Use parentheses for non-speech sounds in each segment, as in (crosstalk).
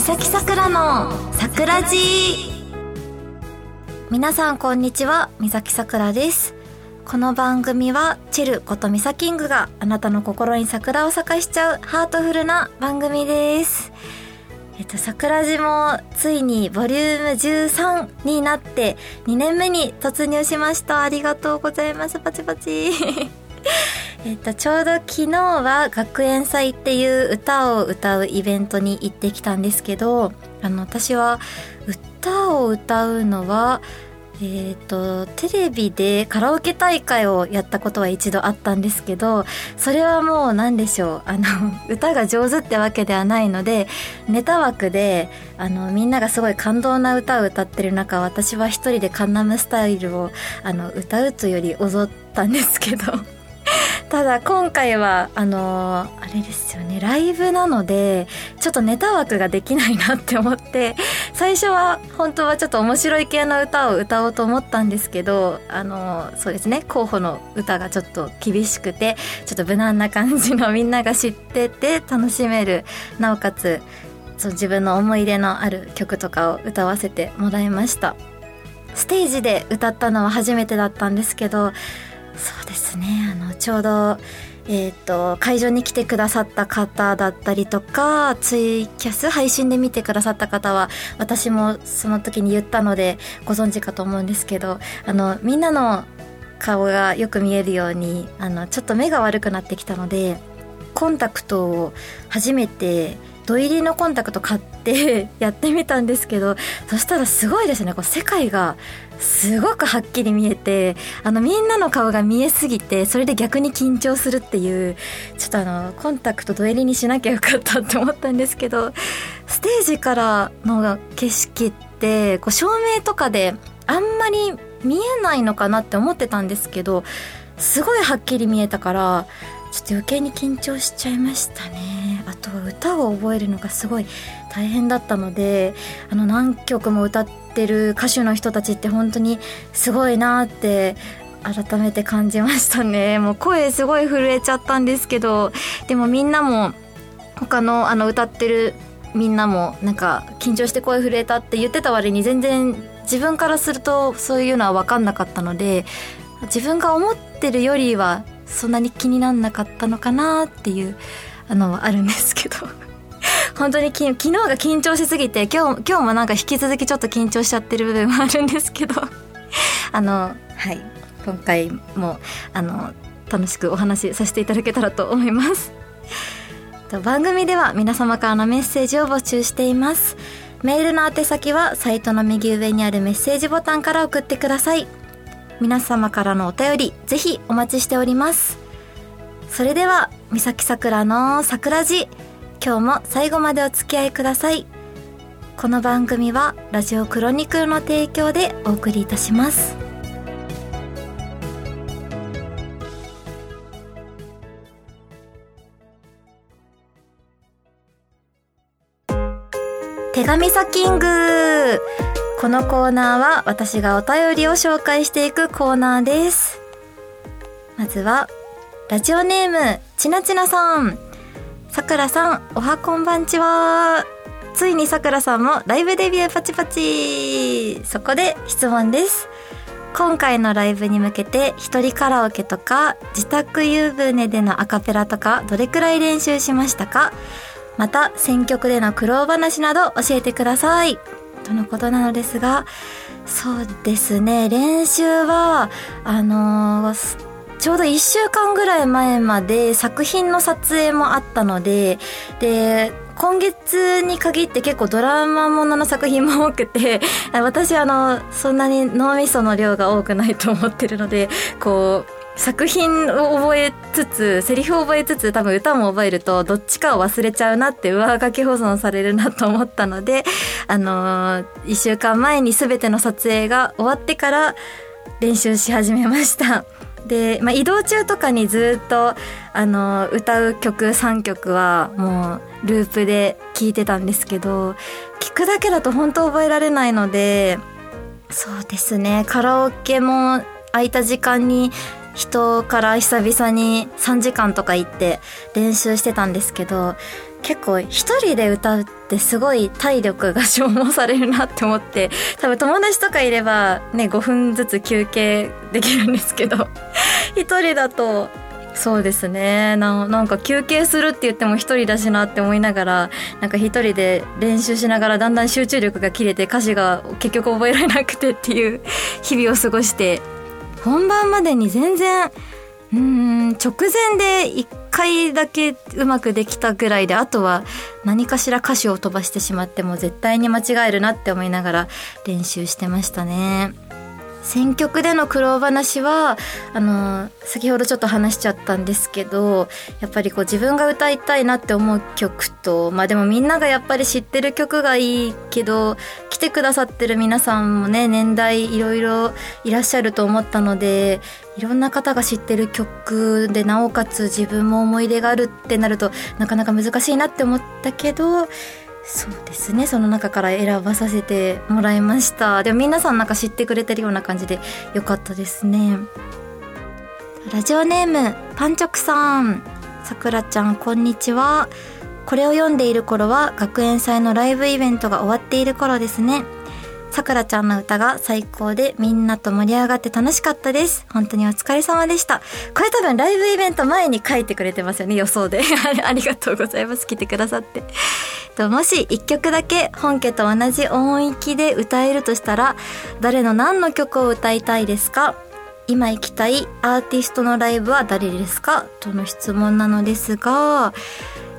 三崎さくらの桜寺皆さんこんにちは三崎さくらですこの番組はチェルことミサキングがあなたの心に桜を咲かしちゃうハートフルな番組ですえっと、桜島もついにボリューム13になって2年目に突入しました。ありがとうございます。パチパチ。(laughs) えっと、ちょうど昨日は学園祭っていう歌を歌うイベントに行ってきたんですけど、あの、私は歌を歌うのは、えっ、と、テレビでカラオケ大会をやったことは一度あったんですけど、それはもう何でしょう、あの、(laughs) 歌が上手ってわけではないので、ネタ枠で、あの、みんながすごい感動な歌を歌ってる中、私は一人でカンナムスタイルを、あの、歌うというより踊ったんですけど、ただ今回はあのー、あれですよねライブなのでちょっとネタ枠ができないなって思って最初は本当はちょっと面白い系の歌を歌おうと思ったんですけどあのー、そうですね候補の歌がちょっと厳しくてちょっと無難な感じのみんなが知ってて楽しめるなおかつそう自分の思い出のある曲とかを歌わせてもらいました。ステージで歌ったのは初めてだったんですけどそうですね。あのちょうどえーと、会場に来てくださった方だったりとかツイキャス配信で見てくださった方は私もその時に言ったのでご存知かと思うんですけどあのみんなの顔がよく見えるようにあのちょっと目が悪くなってきたのでコンタクトを初めて土入りのコンタクト買って (laughs) やってみたんですけどそしたらすごいですね。こう世界がすごくはっきり見えてあのみんなの顔が見えすぎてそれで逆に緊張するっていうちょっとあのコンタクト土入りにしなきゃよかったって思ったんですけどステージからの景色ってこう照明とかであんまり見えないのかなって思ってたんですけどすごいはっきり見えたからちょっと余計に緊張しちゃいましたね。あと歌を覚えるのがすごい大変だったのであの何曲も歌ってる歌手の人たちって本当にすごいなって改めて感じましたね。もう声すごい震えちゃったんですけどでもみんなも他のあの歌ってるみんなもなんか緊張して声震えたって言ってた割に全然自分からするとそういうのは分かんなかったので自分が思ってるよりはそんなに気になんなかったのかなっていうあのあるんですけど。(laughs) 本当に昨日が緊張しすぎて今日今日もなんか引き続きちょっと緊張しちゃってる部分もあるんですけど。(laughs) あのはい。今回もあの楽しくお話しさせていただけたらと思います。(laughs) 番組では皆様からのメッセージを募集しています。メールの宛先はサイトの右上にあるメッセージボタンから送ってください。皆様からのお便りぜひお待ちしております。それでは三崎さくらの桜寺今日も最後までお付き合いください。この番組はラジオクロニクルの提供でお送りいたします。手紙サキングこのコーナーは私がお便りを紹介していくコーナーです。まずは、ラジオネーム、ちなちなさん。さくらさん、おはこんばんちは。ついにさくらさんもライブデビューパチパチ。そこで質問です。今回のライブに向けて一人カラオケとか自宅湯船でのアカペラとかどれくらい練習しましたか？また選曲での苦労話など教えてください。とのことなのですがそうですね。練習はあのー、ちょうど1週間ぐらい前まで作品の撮影もあったのでで今月に限って結構ドラマものの作品も多くて (laughs) 私あのそんなに脳みその量が多くないと思ってるのでこう作品を覚えつつセリフを覚えつつ多分歌も覚えるとどっちかを忘れちゃうなって上書き保存されるなと思ったので (laughs) あのー、1週間前に全ての撮影が終わってから練習し始めました。で、まあ、移動中とかにずっとあの歌う曲3曲はもうループで聴いてたんですけど聞くだけだと本当覚えられないのでそうですねカラオケも空いた時間に人から久々に3時間とか行って練習してたんですけど結構一人で歌うってすごい体力が消耗されるなって思って多分友達とかいればね5分ずつ休憩できるんですけど (laughs) 一人だとそうですね。ななんか休憩するって言っても一人だしなって思いながらなんか一人で練習しながらだんだん集中力が切れて歌詞が結局覚えられなくてっていう日々を過ごして本番までに全然うん直前で1回だけうまくできたぐらいであとは何かしら歌詞を飛ばしてしまっても絶対に間違えるなって思いながら練習してましたね。選曲での苦労話はあの先ほどちょっと話しちゃったんですけどやっぱりこう自分が歌いたいなって思う曲とまあでもみんながやっぱり知ってる曲がいいけど来てくださってる皆さんもね年代いろいろいらっしゃると思ったのでいろんな方が知ってる曲でなおかつ自分も思い出があるってなるとなかなか難しいなって思ったけどそうですねその中から選ばさせてもらいましたでも皆さんなんか知ってくれてるような感じでよかったですねラジオネームパンチョクさんさくらちゃんこんにちはこれを読んでいる頃は学園祭のライブイベントが終わっている頃ですねさくらちゃんの歌が最高でみんなと盛り上がって楽しかったです。本当にお疲れ様でした。これ多分ライブイベント前に書いてくれてますよね、予想で。(laughs) ありがとうございます。来てくださって。もし一曲だけ本家と同じ音域で歌えるとしたら、誰の何の曲を歌いたいですか？今行きたいアーティストのライブは誰ですか？との質問なのですが、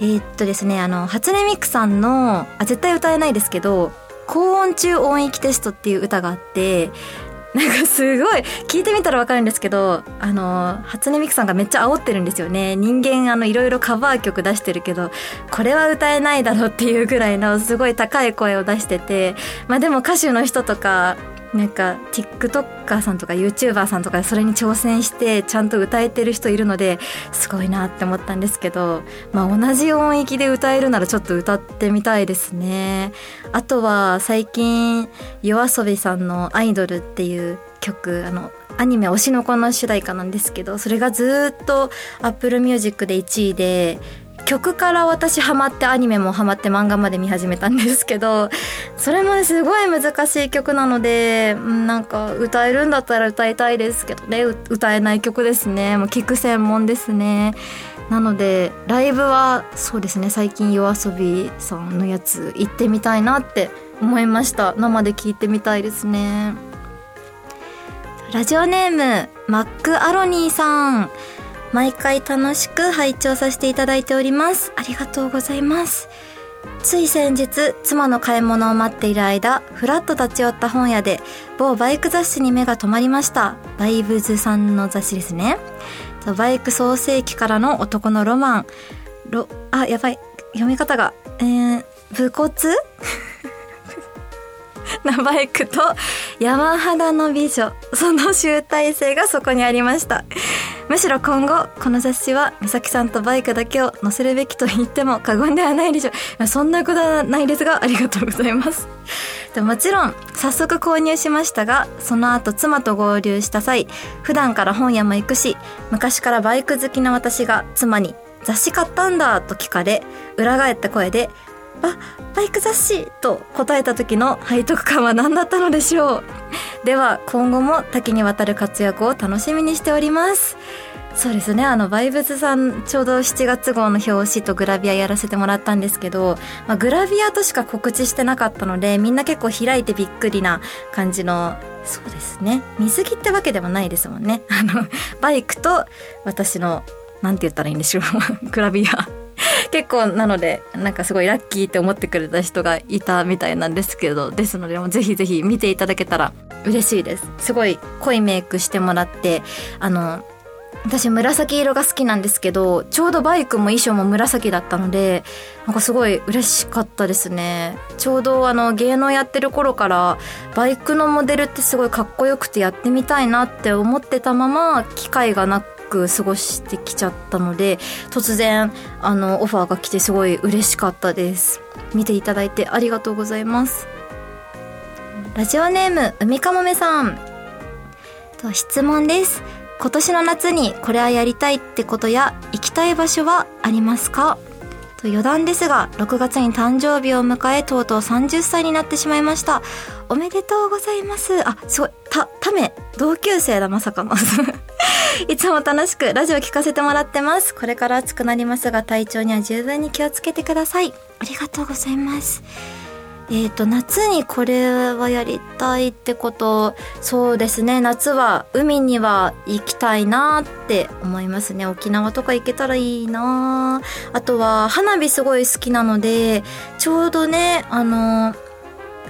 えー、っとですね、あの、初音ミクさんの、あ、絶対歌えないですけど、高音中音域テストっていう歌があって、なんかすごい、聞いてみたらわかるんですけど、あの、初音ミクさんがめっちゃ煽ってるんですよね。人間あの、いろいろカバー曲出してるけど、これは歌えないだろうっていうぐらいのすごい高い声を出してて、まあでも歌手の人とか、なんか TikToker さんとか YouTuber さんとかそれに挑戦してちゃんと歌えてる人いるのですごいなって思ったんですけど、まあ、同じ音域で歌えるならちょっと歌ってみたいですね。あとは最近 yoasobi さんの「アイドル」っていう曲あのアニメ「推しの子」の主題歌なんですけどそれがずっと Apple Music で1位で曲から私ハマってアニメもハマって漫画まで見始めたんですけどそれもすごい難しい曲なのでなんか歌えるんだったら歌いたいですけどね。歌えない曲ですね。もう聞く専門ですね。なのでライブはそうですね。最近 yoasobi さんのやつ行ってみたいなって思いました。生で聞いてみたいですね。ラジオネームマックアロニーさん。毎回楽しく拝聴させていただいております。ありがとうございます。つい先日、妻の買い物を待っている間、ふらっと立ち寄った本屋で、某バイク雑誌に目が止まりました。バイブズさんの雑誌ですね。バイク創世期からの男のロマン。ロ、あ、やばい。読み方が。えー、武骨？(laughs) なバイクと山肌の美女。その集大成がそこにありました。むしろ今後この雑誌は美咲さんとバイクだけを載せるべきと言っても過言ではないでしょう。(laughs) そんなことはないですがありがとうございます。(laughs) でもちろん早速購入しましたがその後妻と合流した際普段から本屋も行くし昔からバイク好きな私が妻に雑誌買ったんだと聞かれ裏返った声であバイク雑誌と答えた時の背徳感は何だったのでしょう。(laughs) では今後も多岐にわたる活躍を楽しみにしております。そうですねあのバイブズさんちょうど7月号の表紙とグラビアやらせてもらったんですけど、まあ、グラビアとしか告知してなかったのでみんな結構開いてびっくりな感じのそうですね。水着ってわけでもないですもんね。あのバイクと私のなんて言ったらいいんでしょう。(laughs) グラビア。(laughs) 結構なのでなんかすごいラッキーって思ってくれた人がいたみたいなんですけどですのでもぜひぜひ見ていただけたら嬉しいです。すごい濃いメイクしてもらってあの私紫色が好きなんですけどちょうどバイクも衣装も紫だったのでなんかすごい嬉しかったですね。ちょうどあの芸能やってる頃からバイクのモデルってすごいかっこよくてやってみたいなって思ってたまま機会がなくく過ごしてきちゃったので突然あのオファーが来てすごい嬉しかったです。見ていただいてありがとうございます。ラジオネーム海かもめさん。と質問です。今年の夏にこれはやりたいってことや行きたい場所はありますか？と余談ですが、6月に誕生日を迎え、とうとう30歳になってしまいました。おめでとうございます。あ、すごい。た、ため、同級生だ、まさかの。(laughs) いつも楽しくラジオ聞かせてもらってます。これから暑くなりますが、体調には十分に気をつけてください。ありがとうございます。えっ、ー、と、夏にこれはやりたいってこと、そうですね、夏は海には行きたいなって思いますね。沖縄とか行けたらいいな。あとは、花火すごい好きなので、ちょうどね、あの、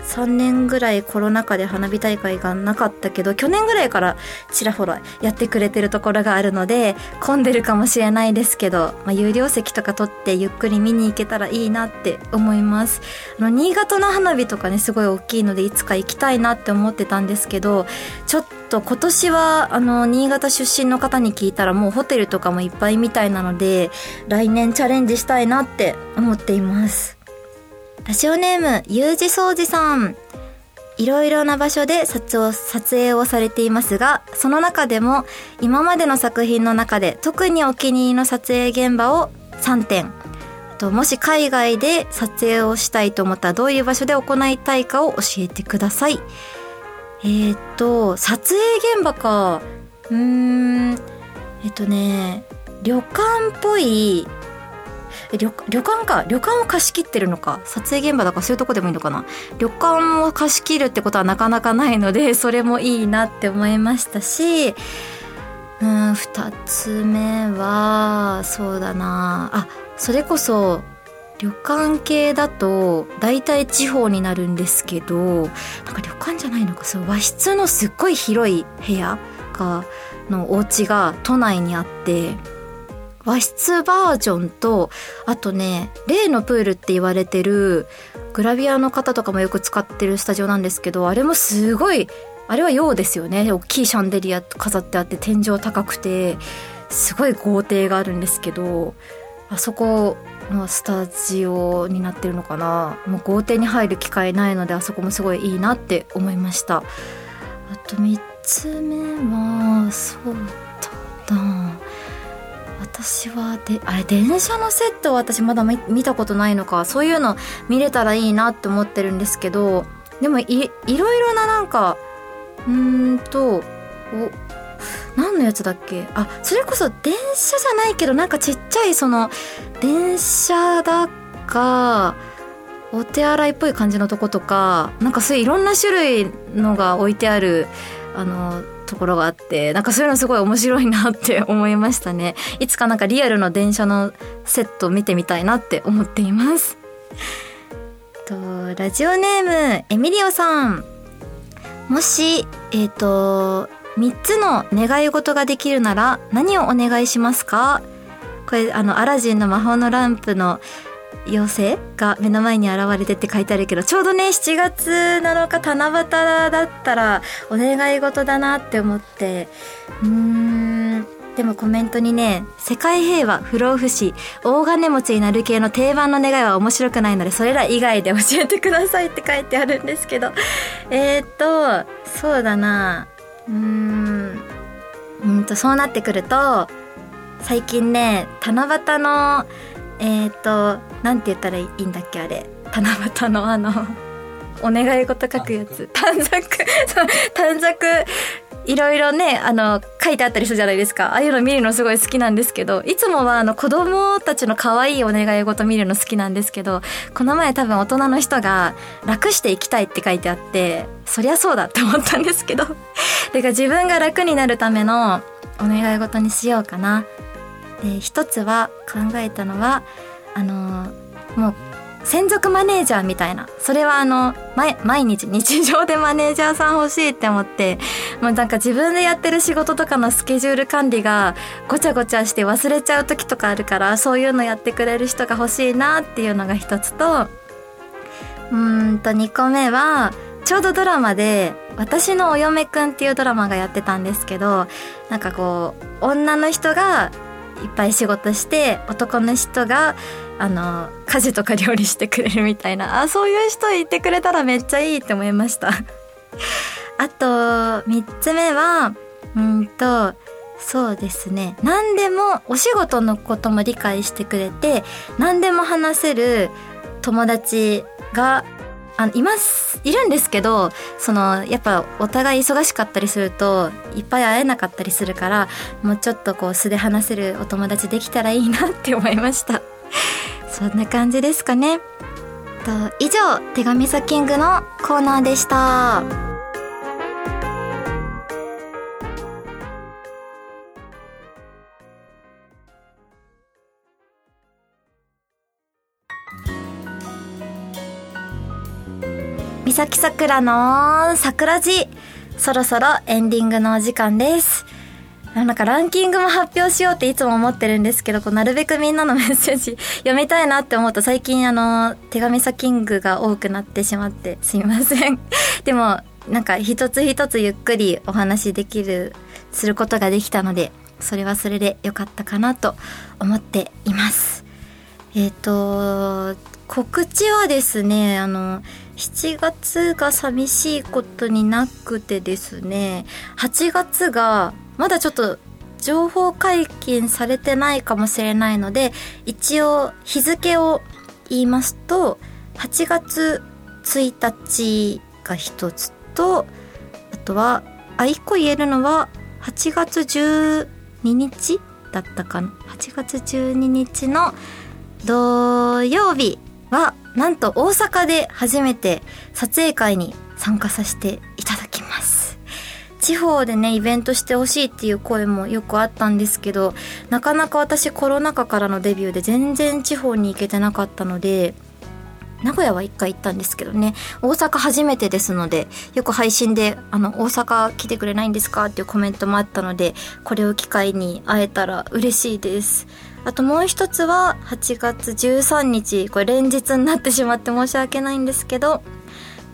3年ぐらいコロナ禍で花火大会がなかったけど去年ぐらいからちらほらやってくれてるところがあるので混んでるかもしれないですけど、まあ、有料席とか取ってゆっくり見に行けたらいいなって思います。あの新潟の花火とかねすごい大きいのでいつか行きたいなって思ってたんですけどちょっと今年はあの新潟出身の方に聞いたらもうホテルとかもいっぱいみたいなので来年チャレンジしたいなって思っています。ラジオネーム、ゆうじそうじさん。いろいろな場所で撮影をされていますが、その中でも今までの作品の中で特にお気に入りの撮影現場を3点。ともし海外で撮影をしたいと思ったらどういう場所で行いたいかを教えてください。えー、っと、撮影現場か。うーん、えっとね、旅館っぽい旅旅館か。旅館を貸し切ってるのか。撮影現場だからそういうとこでもいいのかな。旅館を貸し切るってことはなかなかないので (laughs) それもいいなって思いましたしうん2つ目はそうだな。あそれこそ旅館系だと大体地方になるんですけどなんか旅館じゃないのか。そう和室のすっごい広い部屋がのお家が都内にあって和室バージョンとあとね例のプールって言われてるグラビアの方とかもよく使ってるスタジオなんですけどあれもすごいあれは洋ですよね。大きいシャンデリア飾ってあって天井高くてすごい豪邸があるんですけどあそこのスタジオになってるのかな。もう豪邸に入る機会ないのであそこもすごいいいなって思いました。あと3つ目はそうだな。私はであれ電車のセット私まだ見たことないのかそういうの見れたらいいなって思ってるんですけどでもいいろいろななんかうーんとお何のやつだっけ？あそれこそ電車じゃないけどなんかちっちゃいその電車だかお手洗いっぽい感じのとことかなんかそういういろんな種類のが置いてあるあのところがあってなんかそういうのすごい面白いなって思いましたね。いつかなんかリアルの電車のセット見てみたいなって思っています。とラジオネームエミリオさん。もしえっ、ー、と3つの願い事ができるなら何をお願いしますか？これあのアラジンの魔法のランプの妖精が目の前に現れてって書いてあるけどちょうどね7月7日七夕だったらお願い事だなって思って。うーん。でもコメントにね「世界平和不老不死大金持ちになる系の定番の願いは面白くないのでそれら以外で教えてください」って書いてあるんですけど。えー、っとそうだな。うーん。うんとそうなってくると最近ね七夕のえっ、ー、となんて言ったらいいんだっけあれ。七夕のあのお願い事書くやつ。短冊。短冊。いろいろねあの書いてあったりするじゃないですか。ああいうの見るのすごい好きなんですけどいつもはあの子供たちの可愛いお願い事見るの好きなんですけどこの前多分大人の人が楽していきたいって書いてあってそりゃそうだって思ったんですけど。(laughs) だから自分が楽になるためのお願い事にしようかなで一つは考えたのはあのもう専属マネージャーみたいな。それはあの毎日日常でマネージャーさん欲しいって思ってもうなんか自分でやってる仕事とかのスケジュール管理がごちゃごちゃして忘れちゃう時とかあるからそういうのやってくれる人が欲しいなっていうのが一つとうんと2個目はちょうどドラマで「私のお嫁くん」っていうドラマがやってたんですけどなんかこう女の人がいっぱい仕事して男の人があの家事とか料理してくれるみたいな。あそういう人いてくれたらめっちゃいいって思いました。(laughs) あと3つ目はうんとそうですね。何でもお仕事のことも理解してくれて何でも話せる友達があのいますいるんですけどそのやっぱお互い忙しかったりするといっぱい会えなかったりするからもうちょっとこう素で話せるお友達できたらいいなって思いました。(laughs) そんな感じですかね。と以上手紙サキングのコーナーでした。三崎さくらの桜寺そろそろエンディングのお時間ですなんかランキングも発表しようっていつも思ってるんですけど、こうなるべくみんなのメッセージ読みたいなって思うと最近あの、手紙サキングが多くなってしまってすみません。でも、なんか一つ一つゆっくりお話できる、することができたので、それはそれで良かったかなと思っています。えっ、ー、と、告知はですね、あの、7月が寂しいことになくてですね、8月がまだちょっと情報解禁されてないかもしれないので一応日付を言いますと8月1日が一つとあとはあ1個言えるのは8月12日だったかな。8月12日の土曜日はなんと大阪で初めて撮影会に参加させていただきます地方でねイベントしてほしいっていう声もよくあったんですけどなかなか私コロナ禍からのデビューで全然地方に行けてなかったので名古屋は一回行ったんですけどね大阪初めてですのでよく配信で「あの大阪来てくれないんですか?」っていうコメントもあったのでこれを機会に会えたら嬉しいですあともう一つは8月13日。これ連日になってしまって申し訳ないんですけど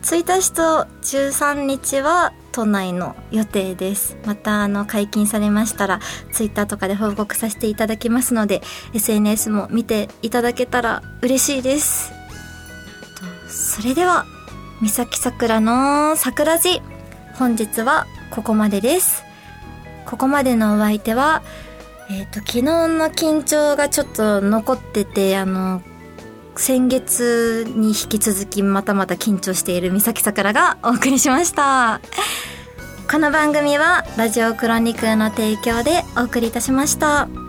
1日と13日は都内の予定です。またあの解禁されましたらツイッターとかで報告させていただきますので SNS も見ていただけたら嬉しいです。それでは三崎さくらの桜寺。本日はここまでです。ここまでのお相手はえっ、ー、と昨日の緊張がちょっと残っててあの先月に引き続きまたまた緊張している三崎さくらがお送りしましたこの番組はラジオクロニクルの提供でお送りいたしました。